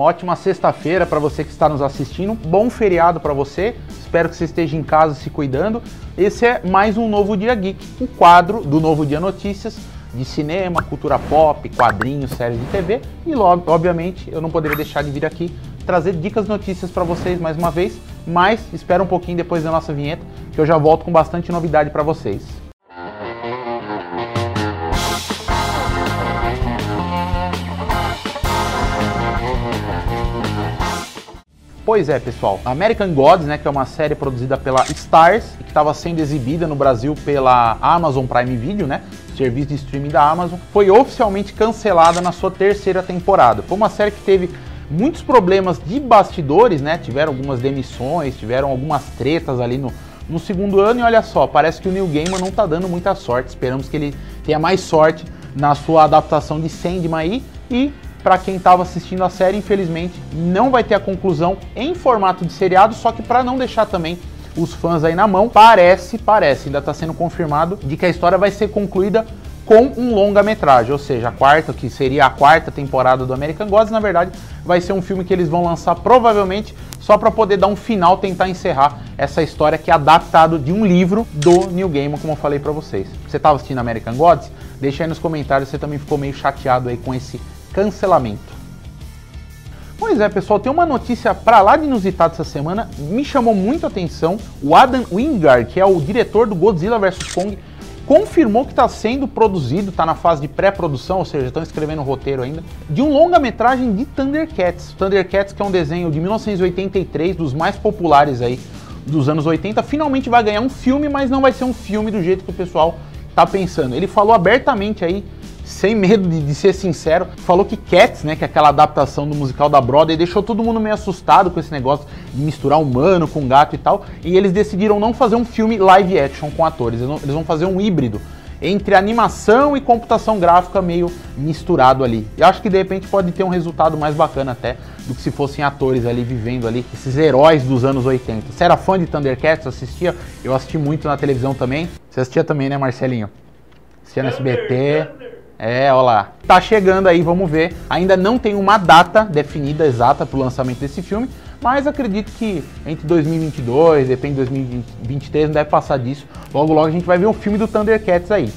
Uma ótima sexta-feira para você que está nos assistindo. Bom feriado para você. Espero que você esteja em casa se cuidando. Esse é mais um Novo Dia Geek, o quadro do Novo Dia Notícias de cinema, cultura pop, quadrinhos, séries de TV e logo, obviamente, eu não poderia deixar de vir aqui trazer dicas notícias para vocês mais uma vez, mas espera um pouquinho depois da nossa vinheta, que eu já volto com bastante novidade para vocês. Pois é, pessoal. American Gods, né, que é uma série produzida pela Stars e que estava sendo exibida no Brasil pela Amazon Prime Video, né, serviço de streaming da Amazon, foi oficialmente cancelada na sua terceira temporada. Foi uma série que teve muitos problemas de bastidores, né? Tiveram algumas demissões, tiveram algumas tretas ali no, no segundo ano e olha só, parece que o Neil Gaiman não tá dando muita sorte. Esperamos que ele tenha mais sorte na sua adaptação de Sandman aí e para quem estava assistindo a série, infelizmente, não vai ter a conclusão em formato de seriado, só que para não deixar também os fãs aí na mão, parece, parece, ainda está sendo confirmado de que a história vai ser concluída com um longa-metragem, ou seja, a quarta, que seria a quarta temporada do American Gods, na verdade, vai ser um filme que eles vão lançar provavelmente só para poder dar um final, tentar encerrar essa história que é adaptado de um livro do Neil Gaiman, como eu falei para vocês. Você estava assistindo American Gods? Deixa aí nos comentários se você também ficou meio chateado aí com esse cancelamento. Pois é, pessoal, tem uma notícia para lá de inusitada essa semana, me chamou muito a atenção. O Adam Wingard, que é o diretor do Godzilla vs Kong, confirmou que está sendo produzido, está na fase de pré-produção, ou seja, estão escrevendo o roteiro ainda, de um longa-metragem de Thundercats. Thundercats, que é um desenho de 1983, dos mais populares aí dos anos 80, finalmente vai ganhar um filme, mas não vai ser um filme do jeito que o pessoal está pensando. Ele falou abertamente aí sem medo de, de, ser sincero, falou que Cats, né, que é aquela adaptação do musical da Broadway, deixou todo mundo meio assustado com esse negócio de misturar humano com gato e tal, e eles decidiram não fazer um filme live action com atores, eles vão fazer um híbrido entre animação e computação gráfica meio misturado ali. E acho que de repente pode ter um resultado mais bacana até do que se fossem atores ali vivendo ali, esses heróis dos anos 80. Você era fã de Thundercats? Assistia? Eu assisti muito na televisão também. Você assistia também, né, Marcelinho? Assistia no SBT. É, olha lá. Tá chegando aí, vamos ver. Ainda não tem uma data definida exata para o lançamento desse filme, mas acredito que entre 2022, depende de 2023, não deve passar disso. Logo, logo a gente vai ver um filme do Thundercats aí.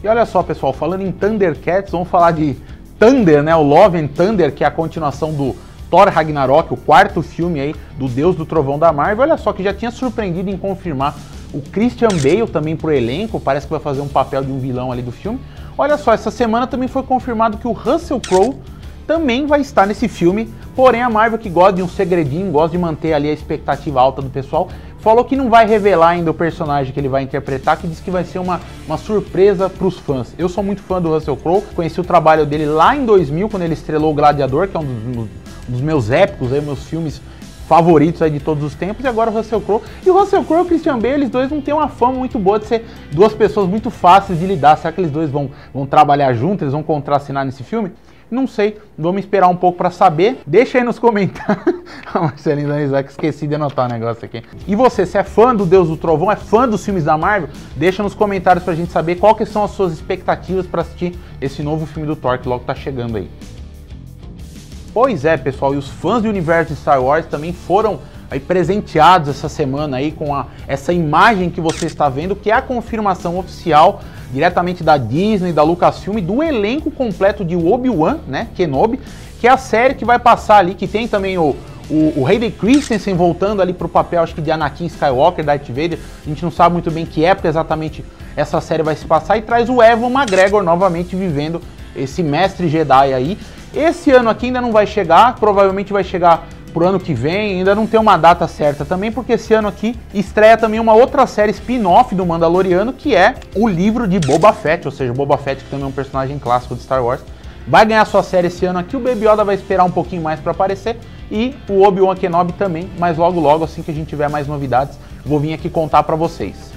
E olha só, pessoal, falando em Thundercats, vamos falar de Thunder, né? O Love and Thunder, que é a continuação do Thor Ragnarok, o quarto filme aí do Deus do Trovão da Marvel. Olha só que já tinha surpreendido em confirmar o Christian Bale também pro elenco, parece que vai fazer um papel de um vilão ali do filme. Olha só, essa semana também foi confirmado que o Russell Crowe também vai estar nesse filme. Porém, a Marvel, que gosta de um segredinho, gosta de manter ali a expectativa alta do pessoal, falou que não vai revelar ainda o personagem que ele vai interpretar, que diz que vai ser uma, uma surpresa para os fãs. Eu sou muito fã do Russell Crowe, conheci o trabalho dele lá em 2000, quando ele estrelou o Gladiador, que é um dos, um dos meus épicos, aí, meus filmes favoritos aí de todos os tempos, e agora o Russell Crowe. E o Russell Crowe e o Christian Bale, eles dois não têm uma fama muito boa de ser duas pessoas muito fáceis de lidar. Será que eles dois vão, vão trabalhar juntos, eles vão contracenar nesse filme? Não sei, vamos esperar um pouco para saber. Deixa aí nos comentários. a Marcelinha esqueci de anotar o um negócio aqui. E você, se é fã do Deus do Trovão, é fã dos filmes da Marvel? Deixa nos comentários pra gente saber que são as suas expectativas para assistir esse novo filme do Thor que logo tá chegando aí. Pois é, pessoal, e os fãs do universo de Star Wars também foram aí presenteados essa semana aí com a, essa imagem que você está vendo, que é a confirmação oficial diretamente da Disney, da Lucasfilm, do elenco completo de Obi-Wan, né, Kenobi, que é a série que vai passar ali, que tem também o, o, o Hayden Christensen voltando ali para o papel, acho que de Anakin Skywalker, Darth Vader, a gente não sabe muito bem que época exatamente essa série vai se passar, e traz o Evan McGregor novamente vivendo esse mestre Jedi aí, esse ano aqui ainda não vai chegar, provavelmente vai chegar pro ano que vem, ainda não tem uma data certa também, porque esse ano aqui estreia também uma outra série spin-off do Mandaloriano, que é o livro de Boba Fett, ou seja, Boba Fett, que também é um personagem clássico de Star Wars, vai ganhar sua série esse ano aqui, o Baby Yoda vai esperar um pouquinho mais para aparecer, e o Obi-Wan Kenobi também, mas logo logo, assim que a gente tiver mais novidades, vou vir aqui contar para vocês.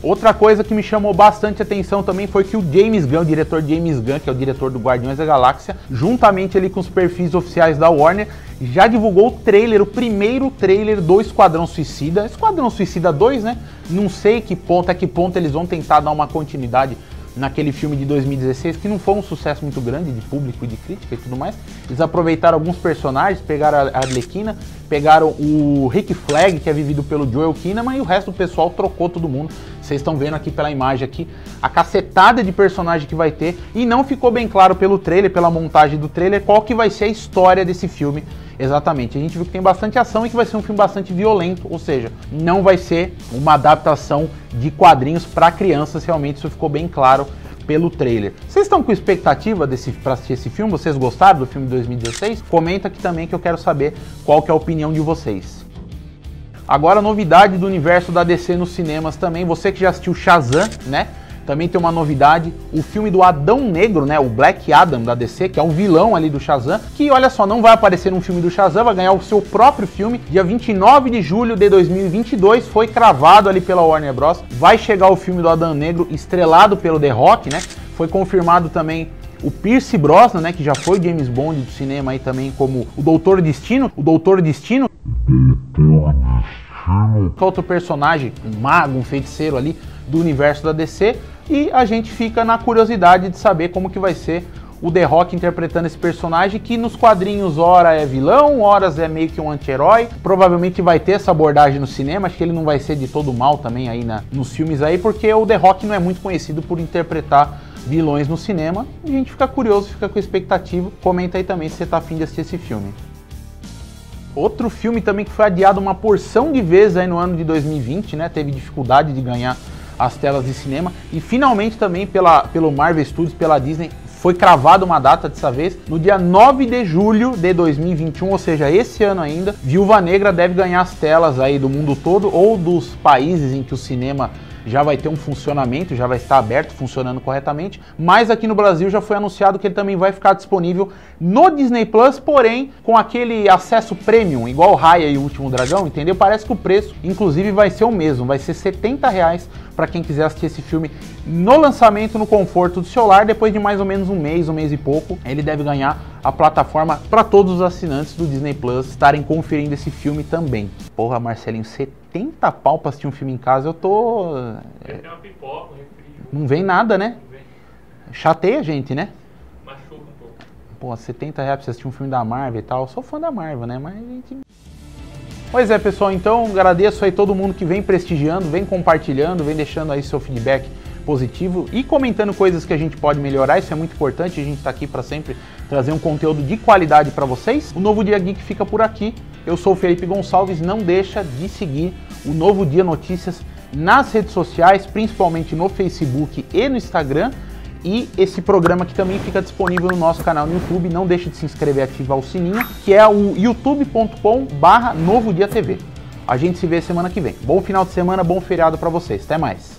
Outra coisa que me chamou bastante atenção também foi que o James Gunn, o diretor James Gunn, que é o diretor do Guardiões da Galáxia, juntamente ali com os perfis oficiais da Warner, já divulgou o trailer, o primeiro trailer do Esquadrão Suicida. Esquadrão Suicida 2, né? Não sei que ponto, a que ponto eles vão tentar dar uma continuidade naquele filme de 2016, que não foi um sucesso muito grande de público e de crítica e tudo mais. Eles aproveitaram alguns personagens, pegaram a Arlequina, pegaram o Rick Flag, que é vivido pelo Joel Kinnaman, e o resto do pessoal trocou todo mundo. Vocês estão vendo aqui pela imagem aqui a cacetada de personagem que vai ter e não ficou bem claro pelo trailer, pela montagem do trailer, qual que vai ser a história desse filme exatamente. A gente viu que tem bastante ação e que vai ser um filme bastante violento, ou seja, não vai ser uma adaptação de quadrinhos para crianças, realmente isso ficou bem claro pelo trailer. Vocês estão com expectativa desse para assistir esse filme? Vocês gostaram do filme de 2016? Comenta aqui também que eu quero saber qual que é a opinião de vocês. Agora, novidade do universo da DC nos cinemas também. Você que já assistiu Shazam, né? Também tem uma novidade, o filme do Adão Negro, né? O Black Adam da DC, que é o vilão ali do Shazam, que olha só, não vai aparecer num filme do Shazam, vai ganhar o seu próprio filme. Dia 29 de julho de 2022 foi cravado ali pela Warner Bros. Vai chegar o filme do Adão Negro estrelado pelo The Rock, né? Foi confirmado também o Pierce Brosnan, né, que já foi James Bond do cinema aí também como o Doutor Destino, o Doutor Destino. Outro personagem, um mago, um feiticeiro ali do universo da DC e a gente fica na curiosidade de saber como que vai ser o The Rock interpretando esse personagem que nos quadrinhos ora é vilão, horas é meio que um anti-herói. Provavelmente vai ter essa abordagem no cinema, acho que ele não vai ser de todo mal também aí na, nos filmes aí, porque o The Rock não é muito conhecido por interpretar vilões no cinema. A gente fica curioso, fica com expectativa. Comenta aí também se você tá afim de assistir esse filme. Outro filme também que foi adiado uma porção de vezes aí no ano de 2020, né? Teve dificuldade de ganhar as telas de cinema. E finalmente também pela, pelo Marvel Studios, pela Disney, foi cravada uma data dessa vez, no dia 9 de julho de 2021, ou seja, esse ano ainda, Viúva Negra deve ganhar as telas aí do mundo todo ou dos países em que o cinema já vai ter um funcionamento, já vai estar aberto, funcionando corretamente. Mas aqui no Brasil já foi anunciado que ele também vai ficar disponível no Disney Plus, porém com aquele acesso premium, igual Raya e o Último Dragão, entendeu? Parece que o preço, inclusive, vai ser o mesmo, vai ser 70 reais para quem quiser assistir esse filme no lançamento, no conforto do celular, depois de mais ou menos um mês, um mês e pouco, ele deve ganhar a plataforma para todos os assinantes do Disney Plus estarem conferindo esse filme também. Porra, Marcelinho, 70 pau pra assistir um filme em casa, eu tô. É... Não vem nada, né? Vem. Chateia a gente, né? Machuca um pouco. Pô, 70 reais pra você assistir um filme da Marvel e tal. Eu sou fã da Marvel, né? Mas a gente. Pois é, pessoal, então agradeço aí todo mundo que vem prestigiando, vem compartilhando, vem deixando aí seu feedback positivo e comentando coisas que a gente pode melhorar, isso é muito importante, a gente está aqui para sempre trazer um conteúdo de qualidade para vocês. O Novo Dia Geek fica por aqui. Eu sou o Felipe Gonçalves, não deixa de seguir o Novo Dia Notícias nas redes sociais, principalmente no Facebook e no Instagram. E esse programa que também fica disponível no nosso canal no YouTube. Não deixe de se inscrever e ativar o sininho, que é o youtube.com barra Novo Dia TV. A gente se vê semana que vem. Bom final de semana, bom feriado para vocês. Até mais.